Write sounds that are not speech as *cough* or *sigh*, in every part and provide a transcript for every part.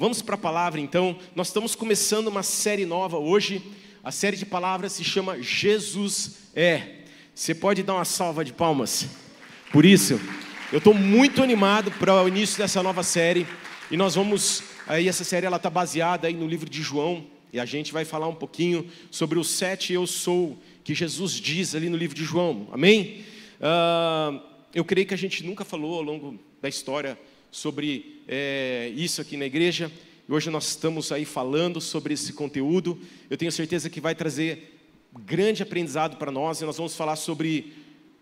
Vamos para a palavra então. Nós estamos começando uma série nova hoje. A série de palavras se chama Jesus é. Você pode dar uma salva de palmas por isso? Eu estou muito animado para o início dessa nova série. E nós vamos. Aí, essa série ela está baseada aí no livro de João. E a gente vai falar um pouquinho sobre os sete eu sou que Jesus diz ali no livro de João. Amém? Uh, eu creio que a gente nunca falou ao longo da história sobre é, isso aqui na igreja. Hoje nós estamos aí falando sobre esse conteúdo. Eu tenho certeza que vai trazer grande aprendizado para nós. E nós vamos falar sobre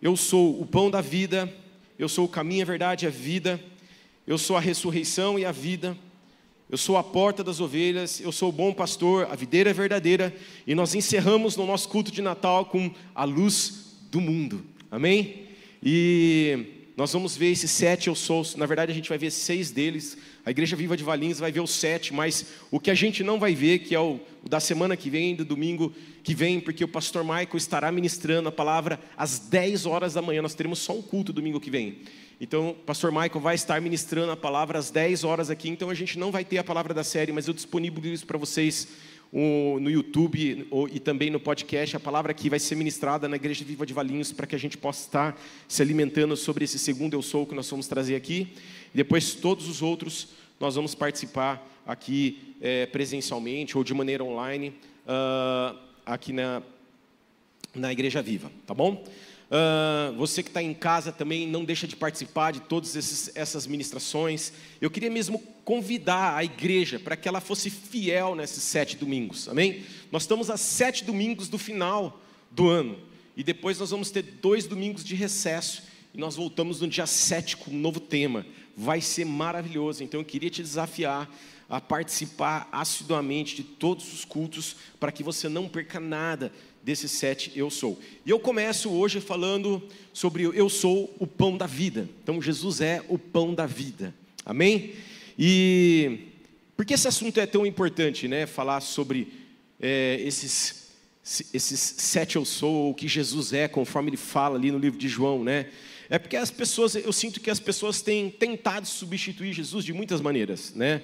eu sou o pão da vida, eu sou o caminho, a verdade e a vida, eu sou a ressurreição e a vida, eu sou a porta das ovelhas, eu sou o bom pastor, a videira é verdadeira, e nós encerramos no nosso culto de Natal com a luz do mundo. Amém? E nós vamos ver esses sete eu sou, na verdade a gente vai ver seis deles. A Igreja Viva de Valinhos vai ver os sete, mas o que a gente não vai ver, que é o, o da semana que vem, do domingo que vem, porque o pastor Michael estará ministrando a palavra às 10 horas da manhã. Nós teremos só um culto domingo que vem. Então, o pastor Michael vai estar ministrando a palavra às 10 horas aqui, então a gente não vai ter a palavra da série, mas eu disponibilizo para vocês no YouTube e também no podcast. A palavra aqui vai ser ministrada na Igreja Viva de Valinhos para que a gente possa estar se alimentando sobre esse segundo Eu Sou que nós vamos trazer aqui. E depois todos os outros nós vamos participar aqui é, presencialmente ou de maneira online uh, aqui na, na Igreja Viva, tá bom? Uh, você que está em casa também não deixa de participar de todas essas ministrações. Eu queria mesmo convidar a igreja para que ela fosse fiel nesses sete domingos, amém? Nós estamos a sete domingos do final do ano e depois nós vamos ter dois domingos de recesso e nós voltamos no dia sete com um novo tema. Vai ser maravilhoso. Então eu queria te desafiar a participar assiduamente de todos os cultos para que você não perca nada desses sete eu sou. E eu começo hoje falando sobre eu sou o pão da vida. Então Jesus é o pão da vida. Amém? E por que esse assunto é tão importante, né? Falar sobre é, esses esses sete eu sou, o que Jesus é, conforme ele fala ali no livro de João, né? É porque as pessoas, eu sinto que as pessoas têm tentado substituir Jesus de muitas maneiras, né?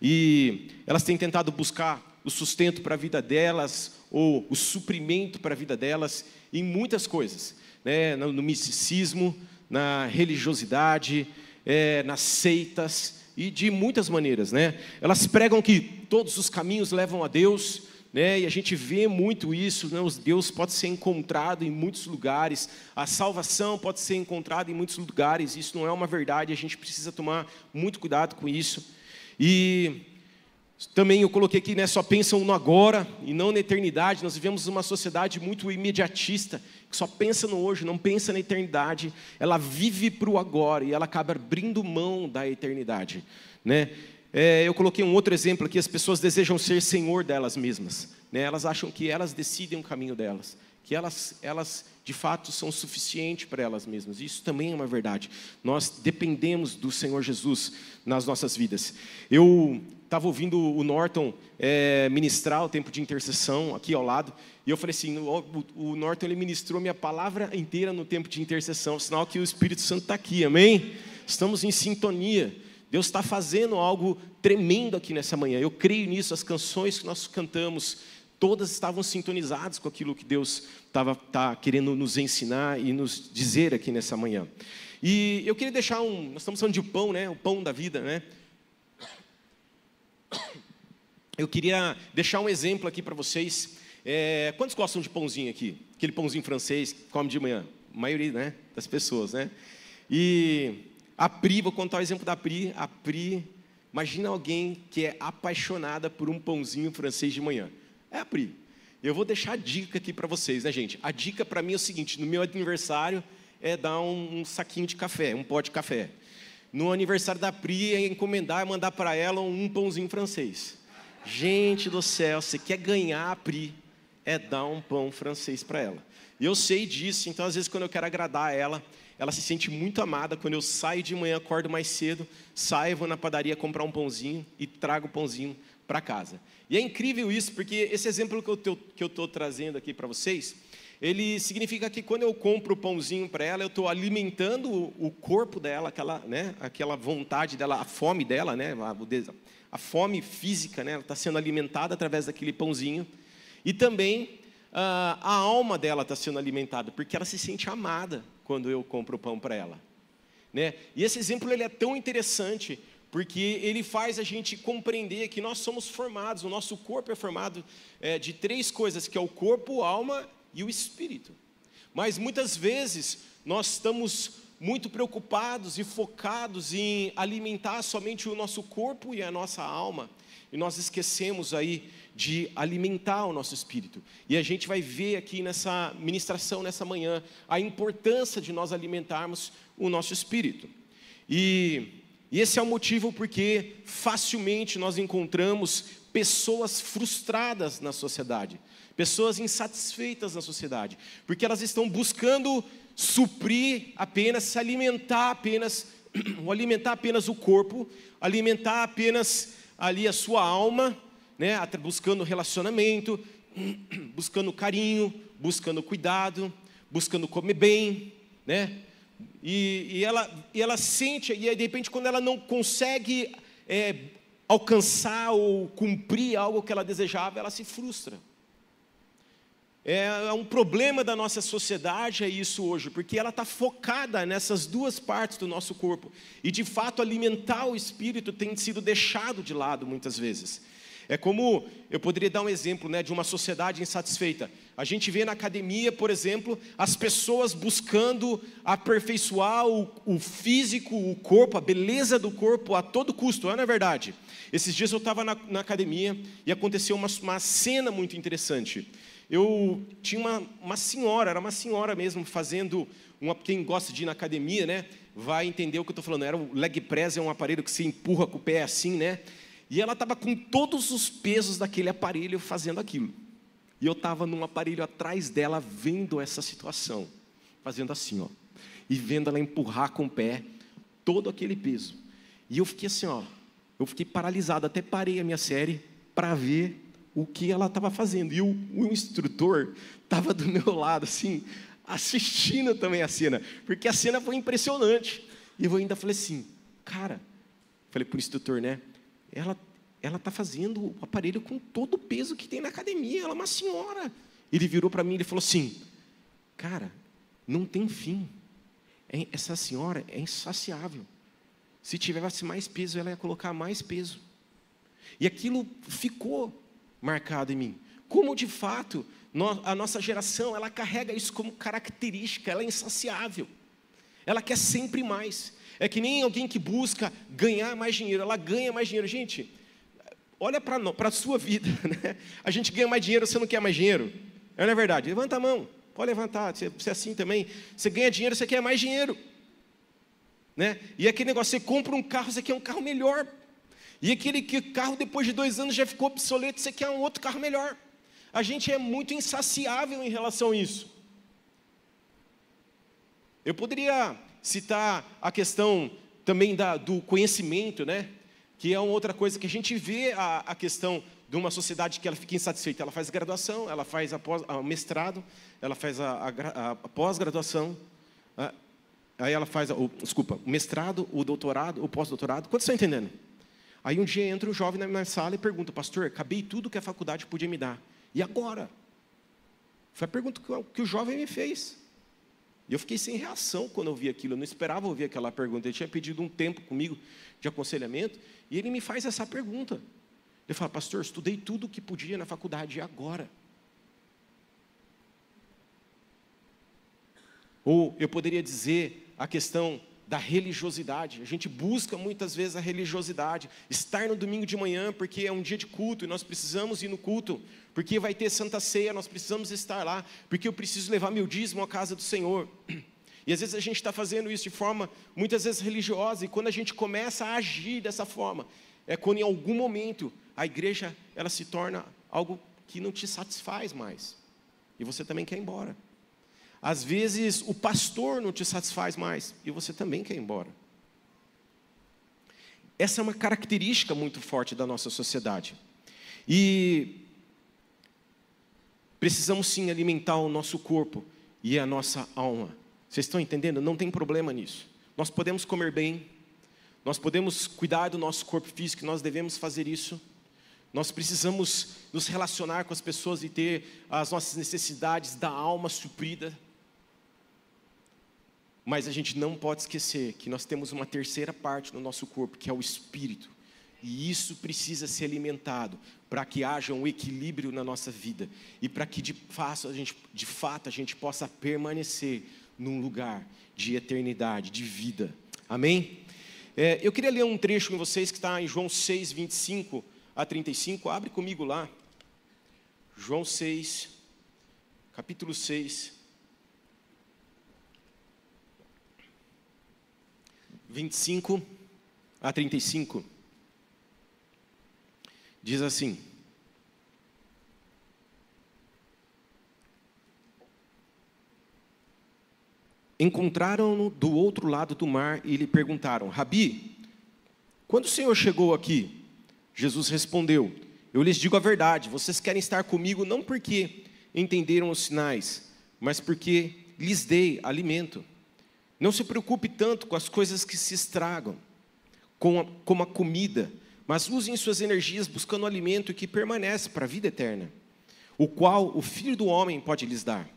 E elas têm tentado buscar o sustento para a vida delas, ou o suprimento para a vida delas em muitas coisas, né? no, no misticismo, na religiosidade, é, nas seitas e de muitas maneiras. Né? Elas pregam que todos os caminhos levam a Deus, né? e a gente vê muito isso. Né? Deus pode ser encontrado em muitos lugares, a salvação pode ser encontrada em muitos lugares. Isso não é uma verdade, a gente precisa tomar muito cuidado com isso. E também eu coloquei aqui, né, só pensam no agora e não na eternidade. Nós vivemos uma sociedade muito imediatista, que só pensa no hoje, não pensa na eternidade. Ela vive para o agora e ela acaba abrindo mão da eternidade. Né? É, eu coloquei um outro exemplo aqui: as pessoas desejam ser senhor delas mesmas. Né? Elas acham que elas decidem o caminho delas, que elas, elas de fato são suficientes para elas mesmas. Isso também é uma verdade. Nós dependemos do Senhor Jesus nas nossas vidas. Eu estava ouvindo o Norton é, ministrar o tempo de intercessão aqui ao lado, e eu falei assim: o, o Norton ele ministrou minha palavra inteira no tempo de intercessão, sinal que o Espírito Santo está aqui, amém? Estamos em sintonia. Deus está fazendo algo tremendo aqui nessa manhã. Eu creio nisso. As canções que nós cantamos, todas estavam sintonizadas com aquilo que Deus estava tá querendo nos ensinar e nos dizer aqui nessa manhã. E eu queria deixar um. Nós estamos falando de pão, né? O pão da vida, né? Eu queria deixar um exemplo aqui para vocês. É, quantos gostam de pãozinho aqui? Aquele pãozinho francês que come de manhã? A maioria né, das pessoas, né? E a Pri, vou contar o exemplo da Pri. A Pri, imagina alguém que é apaixonada por um pãozinho francês de manhã. É a Pri. Eu vou deixar a dica aqui para vocês, né, gente? A dica para mim é o seguinte: no meu aniversário é dar um, um saquinho de café, um pó de café. No aniversário da Pri é encomendar mandar para ela um pãozinho francês. Gente do céu, você quer ganhar a Pri, é dar um pão francês para ela. E eu sei disso, então às vezes quando eu quero agradar ela, ela se sente muito amada quando eu saio de manhã, acordo mais cedo, saio, vou na padaria comprar um pãozinho e trago o pãozinho para casa. E é incrível isso, porque esse exemplo que eu estou trazendo aqui para vocês, ele significa que quando eu compro o pãozinho para ela, eu estou alimentando o corpo dela, aquela, né, aquela vontade dela, a fome dela, né, a, fome física, né, ela está sendo alimentada através daquele pãozinho. E também uh, a alma dela está sendo alimentada, porque ela se sente amada quando eu compro o pão para ela. Né? E esse exemplo ele é tão interessante, porque ele faz a gente compreender que nós somos formados, o nosso corpo é formado é, de três coisas, que é o corpo, alma e o espírito. Mas muitas vezes nós estamos muito preocupados e focados em alimentar somente o nosso corpo e a nossa alma, e nós esquecemos aí de alimentar o nosso espírito. E a gente vai ver aqui nessa ministração, nessa manhã, a importância de nós alimentarmos o nosso espírito. E, e esse é o motivo porque facilmente nós encontramos pessoas frustradas na sociedade pessoas insatisfeitas na sociedade, porque elas estão buscando suprir apenas, se alimentar apenas, *clears throat* alimentar apenas o corpo, alimentar apenas ali a sua alma, né, buscando relacionamento, *clears throat* buscando carinho, buscando cuidado, buscando comer bem, né? E, e, ela, e ela sente, e aí, de repente, quando ela não consegue é, alcançar ou cumprir algo que ela desejava, ela se frustra. É, é um problema da nossa sociedade é isso hoje, porque ela está focada nessas duas partes do nosso corpo. E de fato alimentar o espírito tem sido deixado de lado muitas vezes. É como eu poderia dar um exemplo né, de uma sociedade insatisfeita. A gente vê na academia, por exemplo, as pessoas buscando aperfeiçoar o, o físico, o corpo, a beleza do corpo a todo custo, não é verdade? Esses dias eu estava na, na, academia e aconteceu uma, uma cena muito interessante eu tinha uma, uma senhora, era uma senhora mesmo, fazendo, uma, quem gosta de ir na academia, né, vai entender o que eu estou falando, era o leg press, é um aparelho que se empurra com o pé assim, né, e ela estava com todos os pesos daquele aparelho fazendo aquilo, e eu estava num aparelho atrás dela, vendo essa situação, fazendo assim, ó, e vendo ela empurrar com o pé todo aquele peso, e eu fiquei assim, ó, eu fiquei paralisado, até parei a minha série para ver o que ela estava fazendo. E o, o instrutor estava do meu lado, assim, assistindo também a cena, porque a cena foi impressionante. E eu ainda falei assim, cara, falei para o instrutor, né? Ela ela está fazendo o aparelho com todo o peso que tem na academia, ela é uma senhora. Ele virou para mim e falou assim, cara, não tem fim. É, essa senhora é insaciável. Se tivesse mais peso, ela ia colocar mais peso. E aquilo ficou marcado em mim. Como de fato a nossa geração ela carrega isso como característica, ela é insaciável. Ela quer sempre mais. É que nem alguém que busca ganhar mais dinheiro, ela ganha mais dinheiro. Gente, olha para a sua vida, *laughs* né? A gente ganha mais dinheiro, você não quer mais dinheiro? É, não é verdade? Levanta a mão, pode levantar, você, você é assim também. Você ganha dinheiro, você quer mais dinheiro. Né? E aquele negócio, você compra um carro, você quer um carro melhor. E aquele que carro depois de dois anos já ficou obsoleto, você quer um outro carro melhor. A gente é muito insaciável em relação a isso. Eu poderia citar a questão também da, do conhecimento, né? Que é uma outra coisa que a gente vê a, a questão de uma sociedade que ela fica insatisfeita. Ela faz graduação, ela faz o mestrado, ela faz a, a, a pós-graduação, aí ela faz, o, desculpa, o mestrado, o doutorado, o pós-doutorado. Quantos estão entendendo? Aí um dia entra um jovem na minha sala e pergunta, pastor, acabei tudo que a faculdade podia me dar. E agora? Foi a pergunta que o jovem me fez. E eu fiquei sem reação quando eu vi aquilo, eu não esperava ouvir aquela pergunta. Ele tinha pedido um tempo comigo de aconselhamento, e ele me faz essa pergunta. Ele fala, pastor, estudei tudo o que podia na faculdade, e agora? Ou eu poderia dizer a questão da religiosidade. A gente busca muitas vezes a religiosidade, estar no domingo de manhã porque é um dia de culto e nós precisamos ir no culto, porque vai ter Santa Ceia, nós precisamos estar lá, porque eu preciso levar meu dízimo à casa do Senhor. E às vezes a gente está fazendo isso de forma muitas vezes religiosa, e quando a gente começa a agir dessa forma, é quando em algum momento a igreja ela se torna algo que não te satisfaz mais, e você também quer ir embora. Às vezes o pastor não te satisfaz mais e você também quer ir embora. Essa é uma característica muito forte da nossa sociedade. E precisamos sim alimentar o nosso corpo e a nossa alma. Vocês estão entendendo? Não tem problema nisso. Nós podemos comer bem, nós podemos cuidar do nosso corpo físico, nós devemos fazer isso. Nós precisamos nos relacionar com as pessoas e ter as nossas necessidades da alma suprida. Mas a gente não pode esquecer que nós temos uma terceira parte no nosso corpo, que é o espírito. E isso precisa ser alimentado para que haja um equilíbrio na nossa vida e para que de fato, a gente, de fato a gente possa permanecer num lugar de eternidade, de vida. Amém? É, eu queria ler um trecho com vocês que está em João 6, 25 a 35. Abre comigo lá. João 6, capítulo 6. 25 a 35. Diz assim: Encontraram-no do outro lado do mar e lhe perguntaram: Rabi, quando o Senhor chegou aqui? Jesus respondeu: Eu lhes digo a verdade, vocês querem estar comigo não porque entenderam os sinais, mas porque lhes dei alimento. Não se preocupe tanto com as coisas que se estragam, como a comida mas usem suas energias buscando o alimento que permanece para a vida eterna, o qual o Filho do Homem pode lhes dar.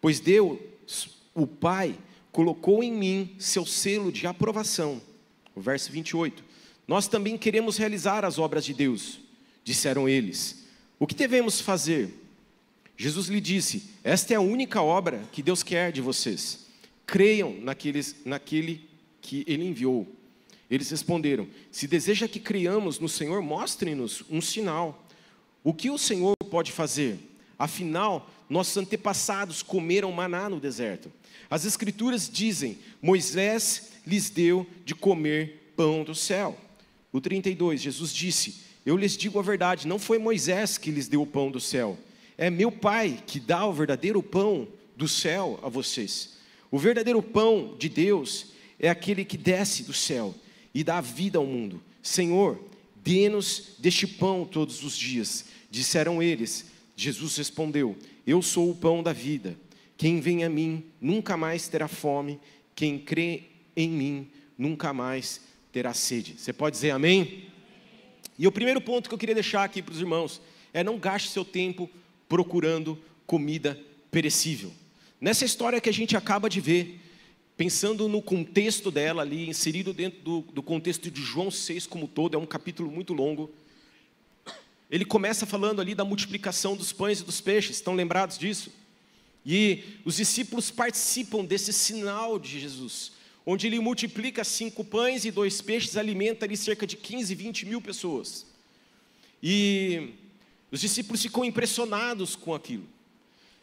Pois Deus, o Pai, colocou em mim seu selo de aprovação. O verso 28. Nós também queremos realizar as obras de Deus, disseram eles. O que devemos fazer? Jesus lhe disse: Esta é a única obra que Deus quer de vocês. Creiam naqueles, naquele que Ele enviou. Eles responderam: Se deseja que criamos no Senhor, mostre-nos um sinal. O que o Senhor pode fazer? Afinal, nossos antepassados comeram maná no deserto. As Escrituras dizem: Moisés lhes deu de comer pão do céu. O 32, Jesus disse: Eu lhes digo a verdade, não foi Moisés que lhes deu o pão do céu, é meu Pai que dá o verdadeiro pão do céu a vocês. O verdadeiro pão de Deus é aquele que desce do céu e dá vida ao mundo. Senhor, dê-nos deste pão todos os dias. Disseram eles. Jesus respondeu: Eu sou o pão da vida. Quem vem a mim nunca mais terá fome. Quem crê em mim nunca mais terá sede. Você pode dizer amém? E o primeiro ponto que eu queria deixar aqui para os irmãos é não gaste seu tempo procurando comida perecível. Nessa história que a gente acaba de ver, pensando no contexto dela ali, inserido dentro do, do contexto de João 6 como todo, é um capítulo muito longo. Ele começa falando ali da multiplicação dos pães e dos peixes, estão lembrados disso? E os discípulos participam desse sinal de Jesus, onde ele multiplica cinco pães e dois peixes, alimenta ali cerca de 15, 20 mil pessoas. E os discípulos ficam impressionados com aquilo.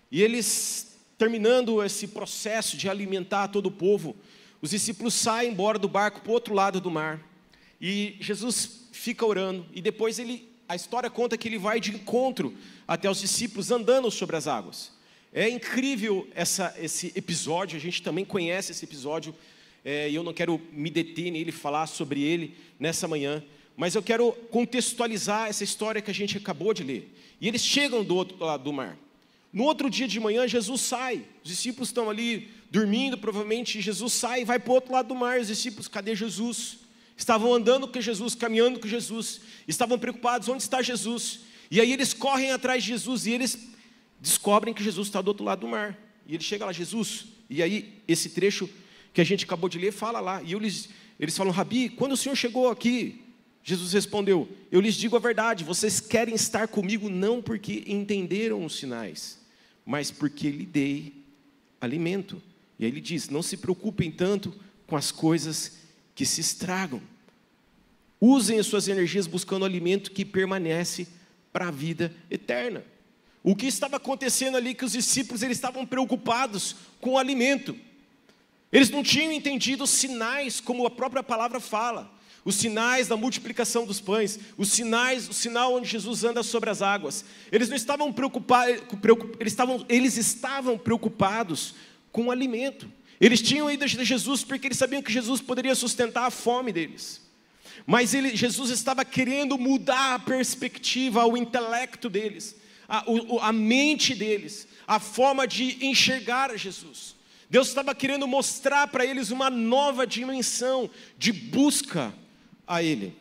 E eles terminando esse processo de alimentar todo o povo, os discípulos saem embora do barco para o outro lado do mar. E Jesus fica orando. E depois ele, a história conta que ele vai de encontro até os discípulos andando sobre as águas. É incrível essa, esse episódio, a gente também conhece esse episódio, é, e eu não quero me deter nele, falar sobre ele nessa manhã, mas eu quero contextualizar essa história que a gente acabou de ler. E eles chegam do outro lado do mar. No outro dia de manhã, Jesus sai. Os discípulos estão ali dormindo, provavelmente. Jesus sai e vai para o outro lado do mar. Os discípulos, cadê Jesus? Estavam andando com Jesus, caminhando com Jesus. Estavam preocupados: onde está Jesus? E aí eles correm atrás de Jesus e eles descobrem que Jesus está do outro lado do mar. E ele chega lá, Jesus. E aí, esse trecho que a gente acabou de ler fala lá. E eles, eles falam: Rabi, quando o senhor chegou aqui? Jesus respondeu: Eu lhes digo a verdade, vocês querem estar comigo não porque entenderam os sinais, mas porque lhe dei alimento. E aí ele diz: não se preocupem tanto com as coisas que se estragam. Usem as suas energias buscando alimento que permanece para a vida eterna. O que estava acontecendo ali que os discípulos eles estavam preocupados com o alimento. Eles não tinham entendido os sinais como a própria palavra fala os sinais da multiplicação dos pães, os sinais, o sinal onde Jesus anda sobre as águas. Eles não estavam preocupados, eles estavam, eles estavam preocupados com o alimento. Eles tinham ido a Jesus porque eles sabiam que Jesus poderia sustentar a fome deles. Mas ele, Jesus estava querendo mudar a perspectiva, o intelecto deles, a, a mente deles, a forma de enxergar Jesus. Deus estava querendo mostrar para eles uma nova dimensão de busca a Ele.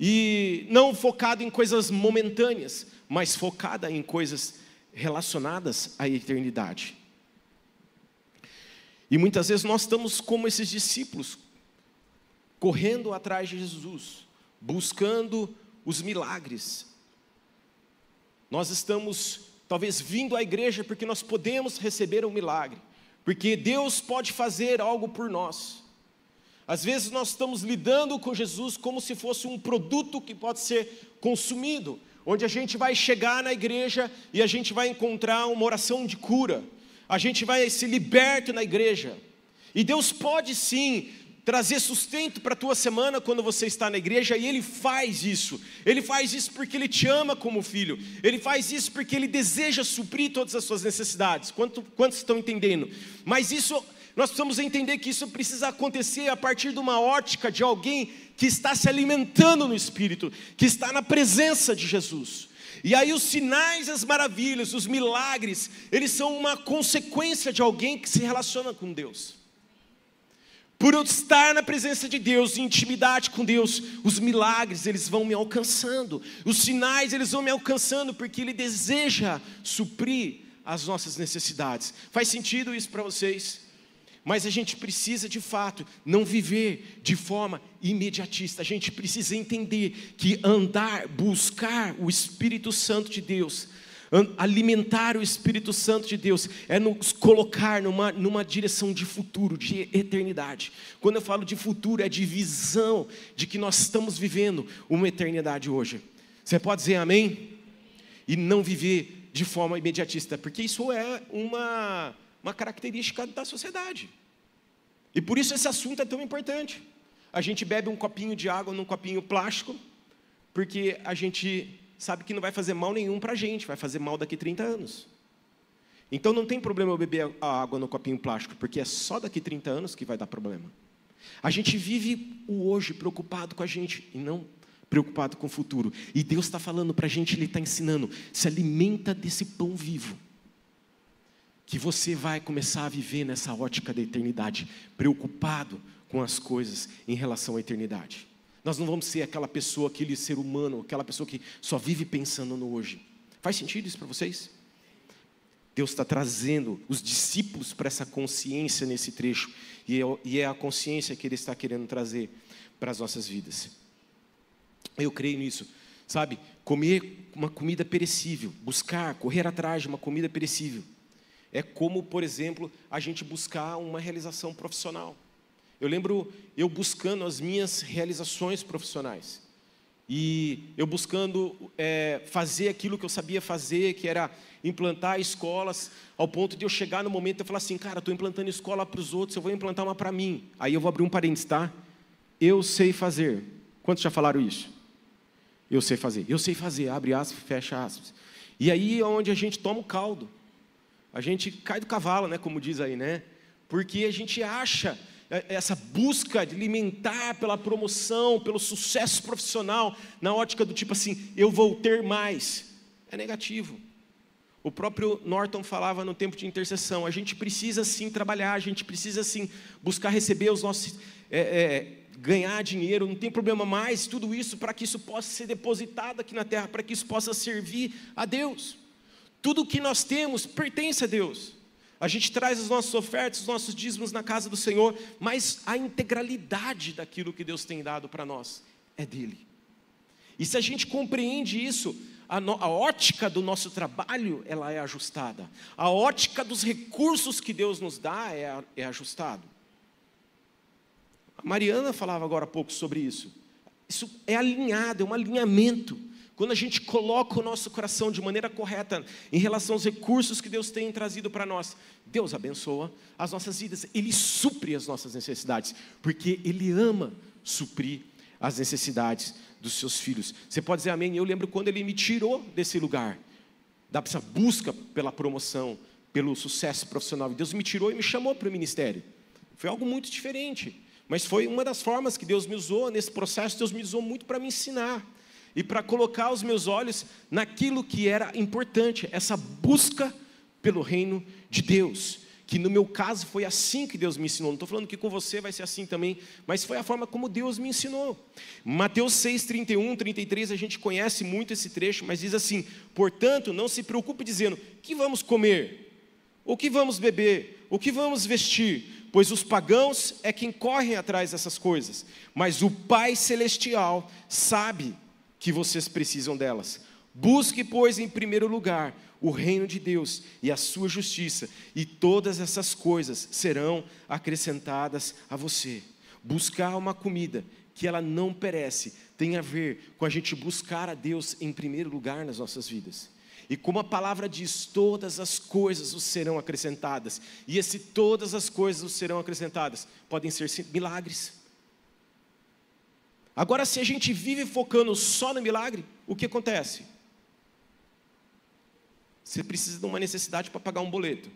E não focado em coisas momentâneas, mas focada em coisas relacionadas à eternidade. E muitas vezes nós estamos como esses discípulos, correndo atrás de Jesus, buscando os milagres. Nós estamos talvez vindo à igreja porque nós podemos receber um milagre, porque Deus pode fazer algo por nós. Às vezes nós estamos lidando com Jesus como se fosse um produto que pode ser consumido, onde a gente vai chegar na igreja e a gente vai encontrar uma oração de cura, a gente vai se liberto na igreja. E Deus pode sim trazer sustento para a tua semana quando você está na igreja, e Ele faz isso. Ele faz isso porque Ele te ama como filho. Ele faz isso porque Ele deseja suprir todas as suas necessidades. Quanto, quantos estão entendendo? Mas isso, nós precisamos entender que isso precisa acontecer a partir de uma ótica de alguém que está se alimentando no Espírito, que está na presença de Jesus. E aí os sinais, as maravilhas, os milagres, eles são uma consequência de alguém que se relaciona com Deus. Por eu estar na presença de Deus, em intimidade com Deus, os milagres eles vão me alcançando, os sinais eles vão me alcançando, porque Ele deseja suprir as nossas necessidades. Faz sentido isso para vocês? Mas a gente precisa de fato não viver de forma imediatista, a gente precisa entender que andar, buscar o Espírito Santo de Deus, alimentar o Espírito Santo de Deus é nos colocar numa, numa direção de futuro, de eternidade. Quando eu falo de futuro, é de visão de que nós estamos vivendo uma eternidade hoje. Você pode dizer amém? E não viver de forma imediatista, porque isso é uma, uma característica da sociedade. E por isso esse assunto é tão importante. A gente bebe um copinho de água num copinho plástico, porque a gente sabe que não vai fazer mal nenhum para a gente, vai fazer mal daqui 30 anos. Então não tem problema eu beber a água no copinho plástico, porque é só daqui 30 anos que vai dar problema. A gente vive o hoje preocupado com a gente e não preocupado com o futuro. E Deus está falando para a gente, Ele está ensinando: se alimenta desse pão vivo, que você vai começar a viver nessa ótica da eternidade, preocupado com as coisas em relação à eternidade. Nós não vamos ser aquela pessoa, aquele ser humano, aquela pessoa que só vive pensando no hoje. Faz sentido isso para vocês? Deus está trazendo os discípulos para essa consciência nesse trecho, e é, e é a consciência que Ele está querendo trazer para as nossas vidas. Eu creio nisso, sabe? Comer uma comida perecível, buscar, correr atrás de uma comida perecível, é como, por exemplo, a gente buscar uma realização profissional. Eu lembro eu buscando as minhas realizações profissionais. E eu buscando é, fazer aquilo que eu sabia fazer, que era implantar escolas, ao ponto de eu chegar no momento e falar assim, cara, estou implantando escola para os outros, eu vou implantar uma para mim. Aí eu vou abrir um parênteses, tá? Eu sei fazer. Quantos já falaram isso? Eu sei fazer. Eu sei fazer, abre aspas, fecha aspas. E aí é onde a gente toma o caldo. A gente cai do cavalo, né, como diz aí, né? Porque a gente acha é, essa busca de alimentar pela promoção, pelo sucesso profissional, na ótica do tipo assim, eu vou ter mais, é negativo. O próprio Norton falava no tempo de intercessão: a gente precisa sim trabalhar, a gente precisa sim buscar receber os nossos. É, é, ganhar dinheiro, não tem problema mais, tudo isso para que isso possa ser depositado aqui na terra, para que isso possa servir a Deus. Tudo que nós temos pertence a Deus. A gente traz as nossas ofertas, os nossos dízimos na casa do Senhor, mas a integralidade daquilo que Deus tem dado para nós é dele. E se a gente compreende isso, a, no, a, ótica do nosso trabalho ela é ajustada. A ótica dos recursos que Deus nos dá é, é ajustado. A Mariana falava agora há pouco sobre isso. Isso é alinhado, é um alinhamento. Quando a gente coloca o nosso coração de maneira correta em relação aos recursos que Deus tem trazido para nós, Deus abençoa as nossas vidas, Ele supre as nossas necessidades, porque Ele ama suprir as necessidades dos seus filhos. Você pode dizer amém? Eu lembro quando Ele me tirou desse lugar, dessa busca pela promoção, pelo sucesso profissional, Deus me tirou e me chamou para o ministério. Foi algo muito diferente, mas foi uma das formas que Deus me usou nesse processo, Deus me usou muito para me ensinar. E para colocar os meus olhos naquilo que era importante, essa busca pelo reino de Deus. Que no meu caso foi assim que Deus me ensinou. Não estou falando que com você vai ser assim também, mas foi a forma como Deus me ensinou. Mateus 6, 31, 33, a gente conhece muito esse trecho, mas diz assim: Portanto, não se preocupe dizendo: que vamos comer? O que vamos beber? O que vamos vestir? Pois os pagãos é quem correm atrás dessas coisas, mas o Pai Celestial sabe que vocês precisam delas. Busque, pois, em primeiro lugar o reino de Deus e a sua justiça, e todas essas coisas serão acrescentadas a você. Buscar uma comida que ela não perece tem a ver com a gente buscar a Deus em primeiro lugar nas nossas vidas. E como a palavra diz, todas as coisas os serão acrescentadas. E esse todas as coisas os serão acrescentadas podem ser milagres Agora, se a gente vive focando só no milagre, o que acontece? Você precisa de uma necessidade para pagar um boleto.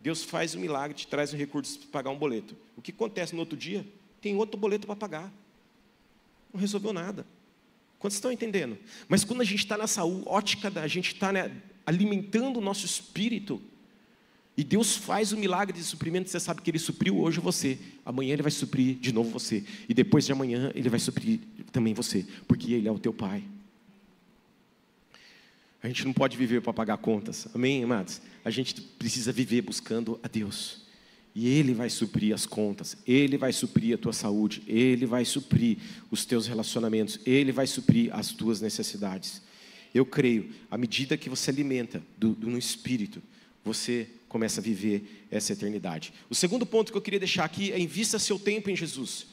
Deus faz um milagre, te traz um recurso para pagar um boleto. O que acontece no outro dia? Tem outro boleto para pagar. Não resolveu nada. Quantos estão entendendo? Mas quando a gente está nessa ótica, da, a gente está né, alimentando o nosso espírito, e Deus faz o milagre de suprimento, você sabe que Ele supriu hoje você, amanhã Ele vai suprir de novo você, e depois de amanhã Ele vai suprir também você, porque Ele é o teu Pai. A gente não pode viver para pagar contas, amém, amados? A gente precisa viver buscando a Deus, e Ele vai suprir as contas, Ele vai suprir a tua saúde, Ele vai suprir os teus relacionamentos, Ele vai suprir as tuas necessidades. Eu creio, à medida que você alimenta do, do no espírito, você começa a viver essa eternidade. O segundo ponto que eu queria deixar aqui é invista seu tempo em Jesus.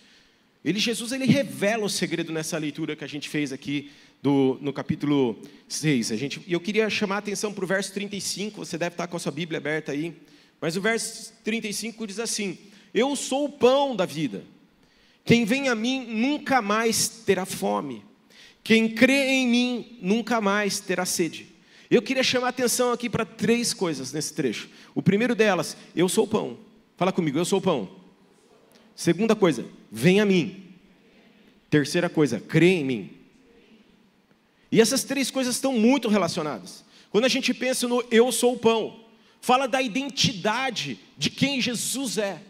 Ele, Jesus, ele revela o segredo nessa leitura que a gente fez aqui do, no capítulo 6. A gente, eu queria chamar a atenção para o verso 35, você deve estar com a sua Bíblia aberta aí. Mas o verso 35 diz assim: Eu sou o pão da vida. Quem vem a mim nunca mais terá fome. Quem crê em mim nunca mais terá sede. Eu queria chamar atenção aqui para três coisas nesse trecho. O primeiro delas, eu sou o pão. Fala comigo, eu sou o pão. Segunda coisa, vem a mim. Terceira coisa, crê em mim. E essas três coisas estão muito relacionadas. Quando a gente pensa no eu sou o pão, fala da identidade de quem Jesus é.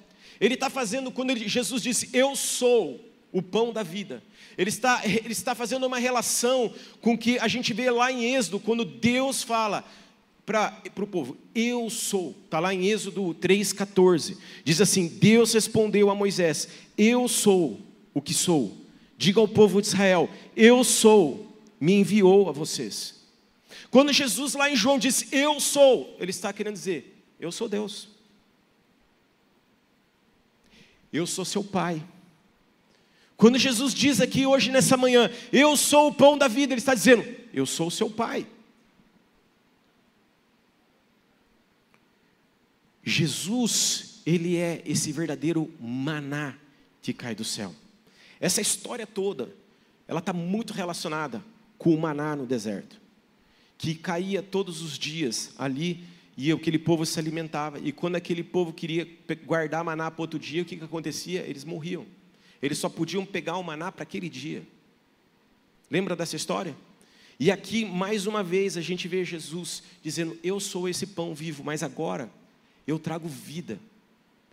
Ele está fazendo, quando ele, Jesus disse, eu sou o pão da vida. Ele está, ele está fazendo uma relação com que a gente vê lá em Êxodo, quando Deus fala para o povo: Eu sou. Está lá em Êxodo 3,14. Diz assim: Deus respondeu a Moisés: Eu sou o que sou. Diga ao povo de Israel: Eu sou, me enviou a vocês. Quando Jesus lá em João diz: Eu sou, ele está querendo dizer: Eu sou Deus. Eu sou seu pai. Quando Jesus diz aqui hoje nessa manhã, eu sou o pão da vida, ele está dizendo, eu sou o seu pai. Jesus, ele é esse verdadeiro maná que cai do céu. Essa história toda, ela está muito relacionada com o maná no deserto, que caía todos os dias ali e aquele povo se alimentava. E quando aquele povo queria guardar maná para outro dia, o que, que acontecia? Eles morriam. Eles só podiam pegar o maná para aquele dia. Lembra dessa história? E aqui, mais uma vez, a gente vê Jesus dizendo: Eu sou esse pão vivo, mas agora eu trago vida.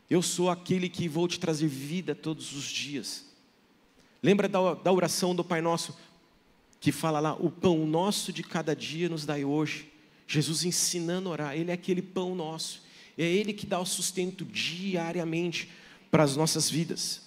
Eu sou aquele que vou te trazer vida todos os dias. Lembra da, da oração do Pai Nosso, que fala lá: O pão nosso de cada dia nos dai hoje. Jesus ensinando a orar, Ele é aquele pão nosso, é Ele que dá o sustento diariamente para as nossas vidas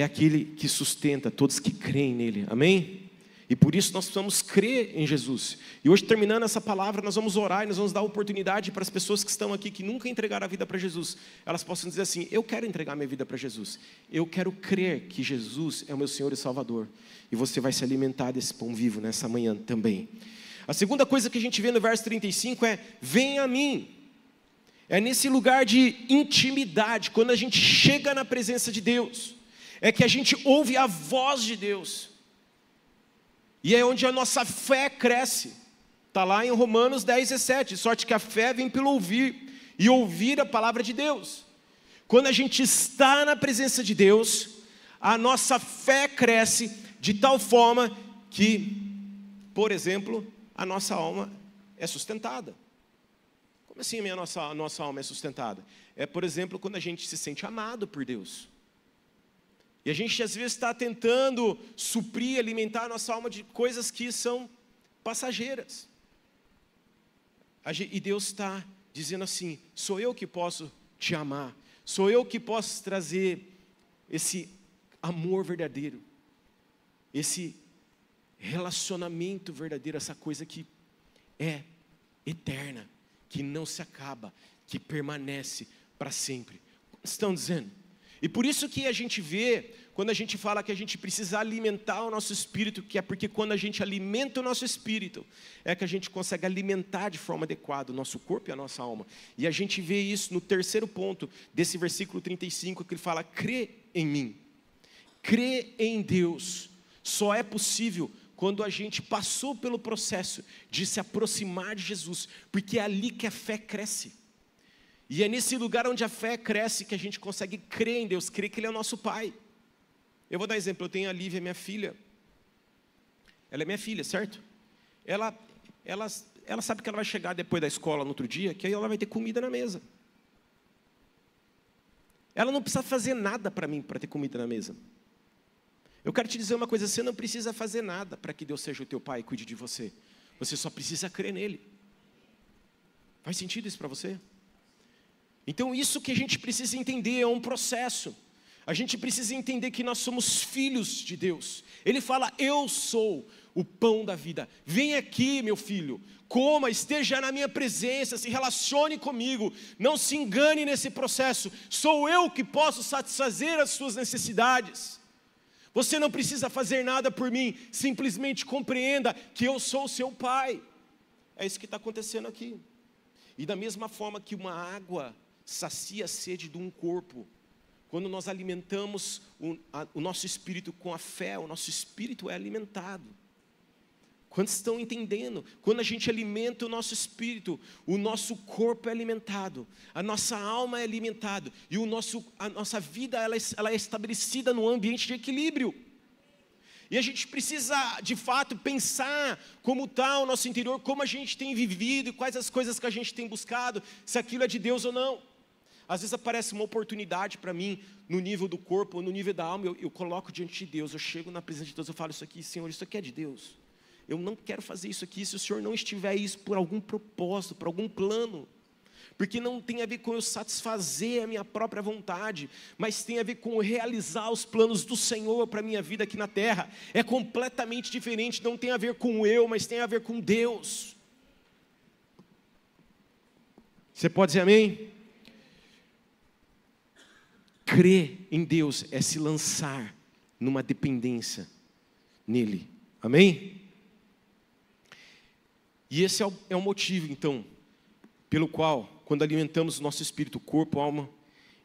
é aquele que sustenta todos que creem nele. Amém? E por isso nós precisamos crer em Jesus. E hoje, terminando essa palavra, nós vamos orar e nós vamos dar oportunidade para as pessoas que estão aqui, que nunca entregaram a vida para Jesus, elas possam dizer assim: Eu quero entregar minha vida para Jesus. Eu quero crer que Jesus é o meu Senhor e Salvador. E você vai se alimentar desse pão vivo nessa manhã também. A segunda coisa que a gente vê no verso 35 é: Vem a mim. É nesse lugar de intimidade, quando a gente chega na presença de Deus é que a gente ouve a voz de Deus. E é onde a nossa fé cresce. Está lá em Romanos 10, 17. Sorte que a fé vem pelo ouvir e ouvir a palavra de Deus. Quando a gente está na presença de Deus, a nossa fé cresce de tal forma que, por exemplo, a nossa alma é sustentada. Como assim a nossa, a nossa alma é sustentada? É, por exemplo, quando a gente se sente amado por Deus. E a gente às vezes está tentando suprir, alimentar a nossa alma de coisas que são passageiras. E Deus está dizendo assim: sou eu que posso te amar, sou eu que posso trazer esse amor verdadeiro, esse relacionamento verdadeiro, essa coisa que é eterna, que não se acaba, que permanece para sempre. Estão dizendo? E por isso que a gente vê, quando a gente fala que a gente precisa alimentar o nosso espírito, que é porque quando a gente alimenta o nosso espírito, é que a gente consegue alimentar de forma adequada o nosso corpo e a nossa alma. E a gente vê isso no terceiro ponto desse versículo 35, que ele fala: crê em mim, crê em Deus. Só é possível quando a gente passou pelo processo de se aproximar de Jesus, porque é ali que a fé cresce. E é nesse lugar onde a fé cresce que a gente consegue crer em Deus, crer que Ele é o nosso Pai. Eu vou dar exemplo, eu tenho a Lívia, minha filha. Ela é minha filha, certo? Ela, ela, ela sabe que ela vai chegar depois da escola no outro dia, que aí ela vai ter comida na mesa. Ela não precisa fazer nada para mim para ter comida na mesa. Eu quero te dizer uma coisa: você não precisa fazer nada para que Deus seja o teu pai e cuide de você. Você só precisa crer nele. Faz sentido isso para você? Então, isso que a gente precisa entender é um processo. A gente precisa entender que nós somos filhos de Deus. Ele fala: Eu sou o pão da vida. Vem aqui, meu filho, coma, esteja na minha presença, se relacione comigo. Não se engane nesse processo. Sou eu que posso satisfazer as suas necessidades. Você não precisa fazer nada por mim, simplesmente compreenda que eu sou seu pai. É isso que está acontecendo aqui. E da mesma forma que uma água sacia a sede de um corpo. Quando nós alimentamos o, a, o nosso espírito com a fé, o nosso espírito é alimentado. Quantos estão entendendo? Quando a gente alimenta o nosso espírito, o nosso corpo é alimentado, a nossa alma é alimentada e o nosso, a nossa vida ela, é, ela é estabelecida num ambiente de equilíbrio. E a gente precisa, de fato, pensar como está o nosso interior, como a gente tem vivido e quais as coisas que a gente tem buscado, se aquilo é de Deus ou não. Às vezes aparece uma oportunidade para mim, no nível do corpo, no nível da alma, eu, eu, coloco diante de Deus, eu chego na presença de Deus, eu falo isso aqui, Senhor, isso aqui é de Deus. Eu não quero fazer isso aqui se o Senhor não estiver isso por algum propósito, por algum plano. Porque não tem a ver com eu satisfazer a minha própria vontade, mas tem a ver com realizar os planos do Senhor para a minha vida aqui na terra. É completamente diferente, não tem a ver com eu, mas tem a ver com Deus. Você pode dizer amém? Crer em Deus é se lançar numa dependência nele. Amém? E esse é o, é o motivo, então, pelo qual, quando alimentamos o nosso espírito, corpo, alma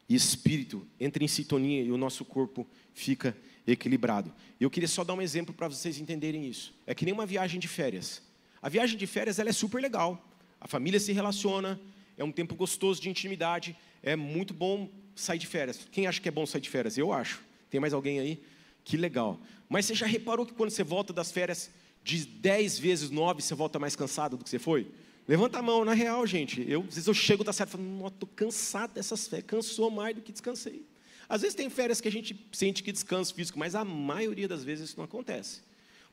e espírito, entra em sintonia e o nosso corpo fica equilibrado. Eu queria só dar um exemplo para vocês entenderem isso. É que nem uma viagem de férias. A viagem de férias ela é super legal. A família se relaciona, é um tempo gostoso de intimidade, é muito bom sair de férias. Quem acha que é bom sair de férias? Eu acho. Tem mais alguém aí? Que legal. Mas você já reparou que quando você volta das férias, de 10 vezes 9 você volta mais cansado do que você foi? Levanta a mão, na real, gente. Eu, às vezes eu chego da série e falo, estou cansado dessas férias, cansou mais do que descansei. Às vezes tem férias que a gente sente que descanso físico, mas a maioria das vezes isso não acontece.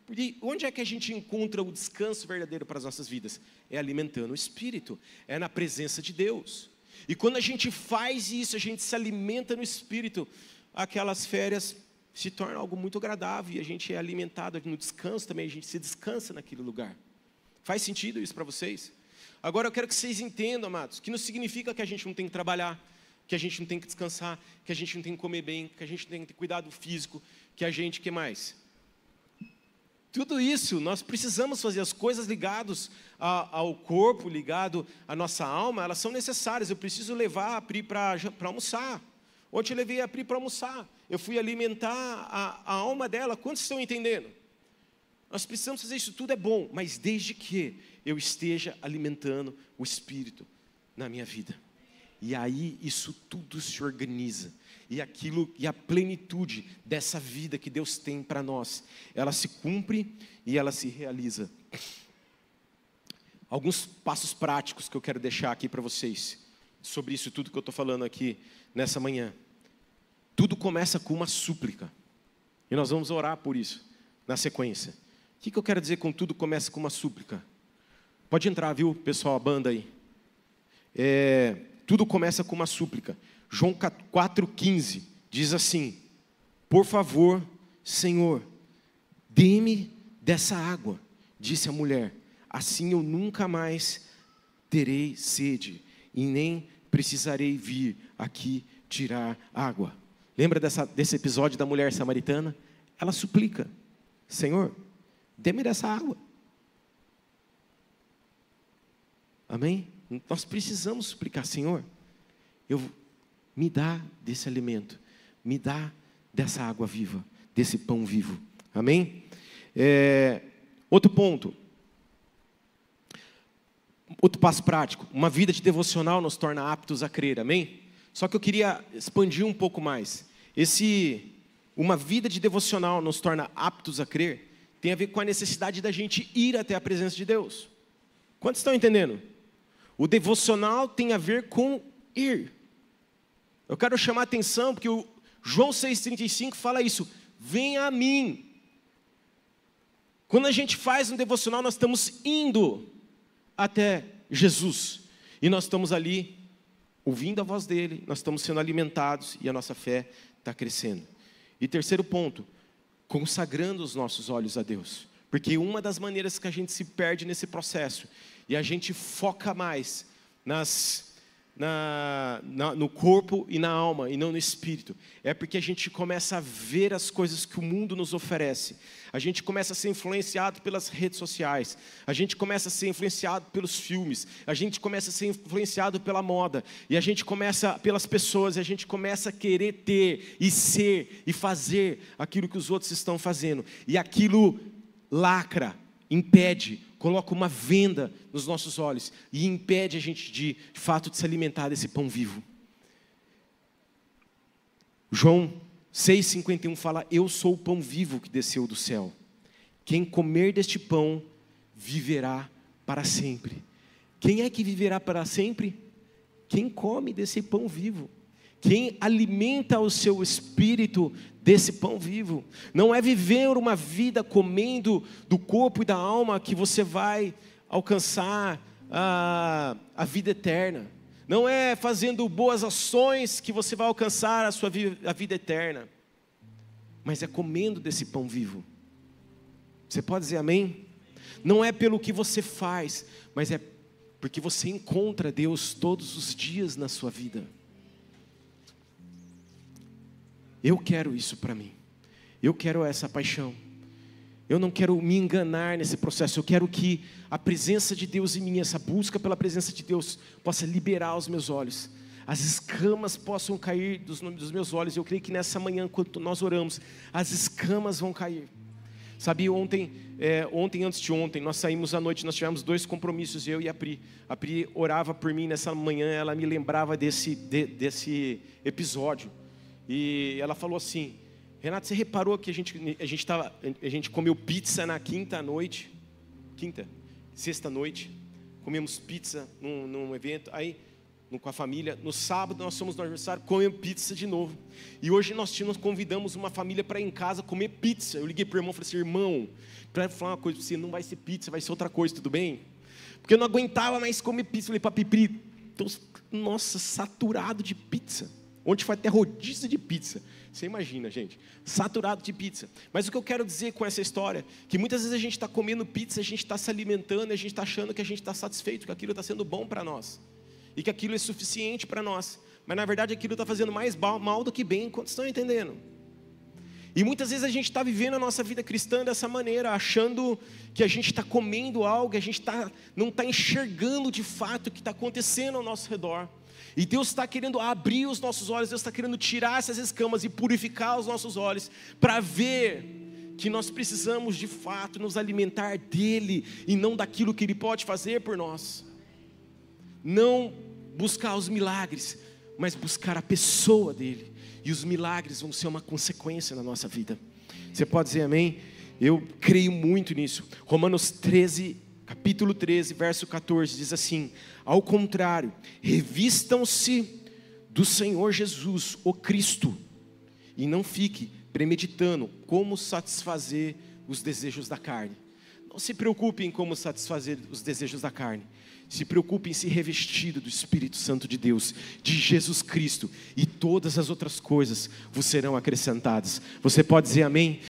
Porque onde é que a gente encontra o descanso verdadeiro para as nossas vidas? É alimentando o espírito, é na presença de Deus. E quando a gente faz isso, a gente se alimenta no espírito, aquelas férias se tornam algo muito agradável e a gente é alimentado no descanso também, a gente se descansa naquele lugar. Faz sentido isso para vocês? Agora eu quero que vocês entendam, amados, que não significa que a gente não tem que trabalhar, que a gente não tem que descansar, que a gente não tem que comer bem, que a gente tem que ter cuidado físico, que a gente, que mais? Tudo isso, nós precisamos fazer as coisas ligadas ao corpo, ligado à nossa alma, elas são necessárias. Eu preciso levar a Pri para almoçar. Ontem eu levei a Pri para almoçar. Eu fui alimentar a, a alma dela. Quantos estão entendendo? Nós precisamos fazer isso tudo é bom, mas desde que eu esteja alimentando o Espírito na minha vida. E aí isso tudo se organiza. E aquilo e a plenitude dessa vida que Deus tem para nós, ela se cumpre e ela se realiza. Alguns passos práticos que eu quero deixar aqui para vocês sobre isso tudo que eu estou falando aqui nessa manhã. Tudo começa com uma súplica. E nós vamos orar por isso na sequência. O que, que eu quero dizer com tudo começa com uma súplica? Pode entrar, viu, pessoal, a banda aí. É, tudo começa com uma súplica. João 4,15 diz assim: Por favor, Senhor, dê-me dessa água, disse a mulher, assim eu nunca mais terei sede e nem precisarei vir aqui tirar água. Lembra dessa, desse episódio da mulher samaritana? Ela suplica: Senhor, dê-me dessa água. Amém? Nós precisamos suplicar, Senhor, eu me dá desse alimento, me dá dessa água viva, desse pão vivo. Amém? É, outro ponto. Outro passo prático. Uma vida de devocional nos torna aptos a crer. Amém? Só que eu queria expandir um pouco mais. Esse, uma vida de devocional nos torna aptos a crer, tem a ver com a necessidade da gente ir até a presença de Deus. Quantos estão entendendo? O devocional tem a ver com ir. Eu quero chamar a atenção porque o João 6,35 fala isso: venha a mim. Quando a gente faz um devocional, nós estamos indo até Jesus. E nós estamos ali ouvindo a voz dele, nós estamos sendo alimentados e a nossa fé está crescendo. E terceiro ponto, consagrando os nossos olhos a Deus. Porque uma das maneiras que a gente se perde nesse processo e a gente foca mais nas na, na, no corpo e na alma, e não no espírito. É porque a gente começa a ver as coisas que o mundo nos oferece. A gente começa a ser influenciado pelas redes sociais. A gente começa a ser influenciado pelos filmes. A gente começa a ser influenciado pela moda. E a gente começa pelas pessoas. E a gente começa a querer ter e ser e fazer aquilo que os outros estão fazendo. E aquilo lacra, impede coloca uma venda nos nossos olhos e impede a gente de, de fato, de se alimentar desse pão vivo. João 6,51 fala: Eu sou o pão vivo que desceu do céu. Quem comer deste pão viverá para sempre. Quem é que viverá para sempre? Quem come desse pão vivo. Quem alimenta o seu espírito desse pão vivo. Não é viver uma vida comendo do corpo e da alma que você vai alcançar a, a vida eterna. Não é fazendo boas ações que você vai alcançar a sua a vida eterna. Mas é comendo desse pão vivo. Você pode dizer amém? Não é pelo que você faz, mas é porque você encontra Deus todos os dias na sua vida. Eu quero isso para mim. Eu quero essa paixão. Eu não quero me enganar nesse processo. Eu quero que a presença de Deus em mim, essa busca pela presença de Deus, possa liberar os meus olhos. As escamas possam cair dos, dos meus olhos. Eu creio que nessa manhã, enquanto nós oramos, as escamas vão cair. Sabe, ontem, é, ontem antes de ontem, nós saímos à noite, nós tivemos dois compromissos, eu e a Pri. A Pri orava por mim nessa manhã, ela me lembrava desse, de, desse episódio. E ela falou assim: Renato, você reparou que a gente, a gente, tava, a gente comeu pizza na quinta noite? Quinta? Sexta noite. Comemos pizza num, num evento. Aí com a família. No sábado nós fomos no aniversário, comemos pizza de novo. E hoje nós tínhamos, convidamos uma família para ir em casa comer pizza. Eu liguei para o irmão e falei assim: irmão, para falar uma coisa para você, não vai ser pizza, vai ser outra coisa, tudo bem? Porque eu não aguentava mais comer pizza. Eu falei para Pipri, nossa, saturado de pizza. Ontem foi até rodízio de pizza. Você imagina, gente, saturado de pizza. Mas o que eu quero dizer com essa história, que muitas vezes a gente está comendo pizza, a gente está se alimentando, a gente está achando que a gente está satisfeito, que aquilo está sendo bom para nós. E que aquilo é suficiente para nós. Mas na verdade aquilo está fazendo mais mal do que bem, quantos estão entendendo? E muitas vezes a gente está vivendo a nossa vida cristã dessa maneira, achando que a gente está comendo algo, a gente tá, não está enxergando de fato o que está acontecendo ao nosso redor. E Deus está querendo abrir os nossos olhos, Deus está querendo tirar essas escamas e purificar os nossos olhos, para ver que nós precisamos de fato nos alimentar dEle e não daquilo que Ele pode fazer por nós. Não buscar os milagres, mas buscar a pessoa dele. E os milagres vão ser uma consequência na nossa vida. Você pode dizer amém? Eu creio muito nisso. Romanos 13, capítulo 13, verso 14, diz assim: Ao contrário, revistam-se do Senhor Jesus, o Cristo, e não fique premeditando como satisfazer os desejos da carne. Não se preocupe em como satisfazer os desejos da carne. Se preocupe em se revestido do Espírito Santo de Deus, de Jesus Cristo, e todas as outras coisas vos serão acrescentadas. Você pode dizer amém?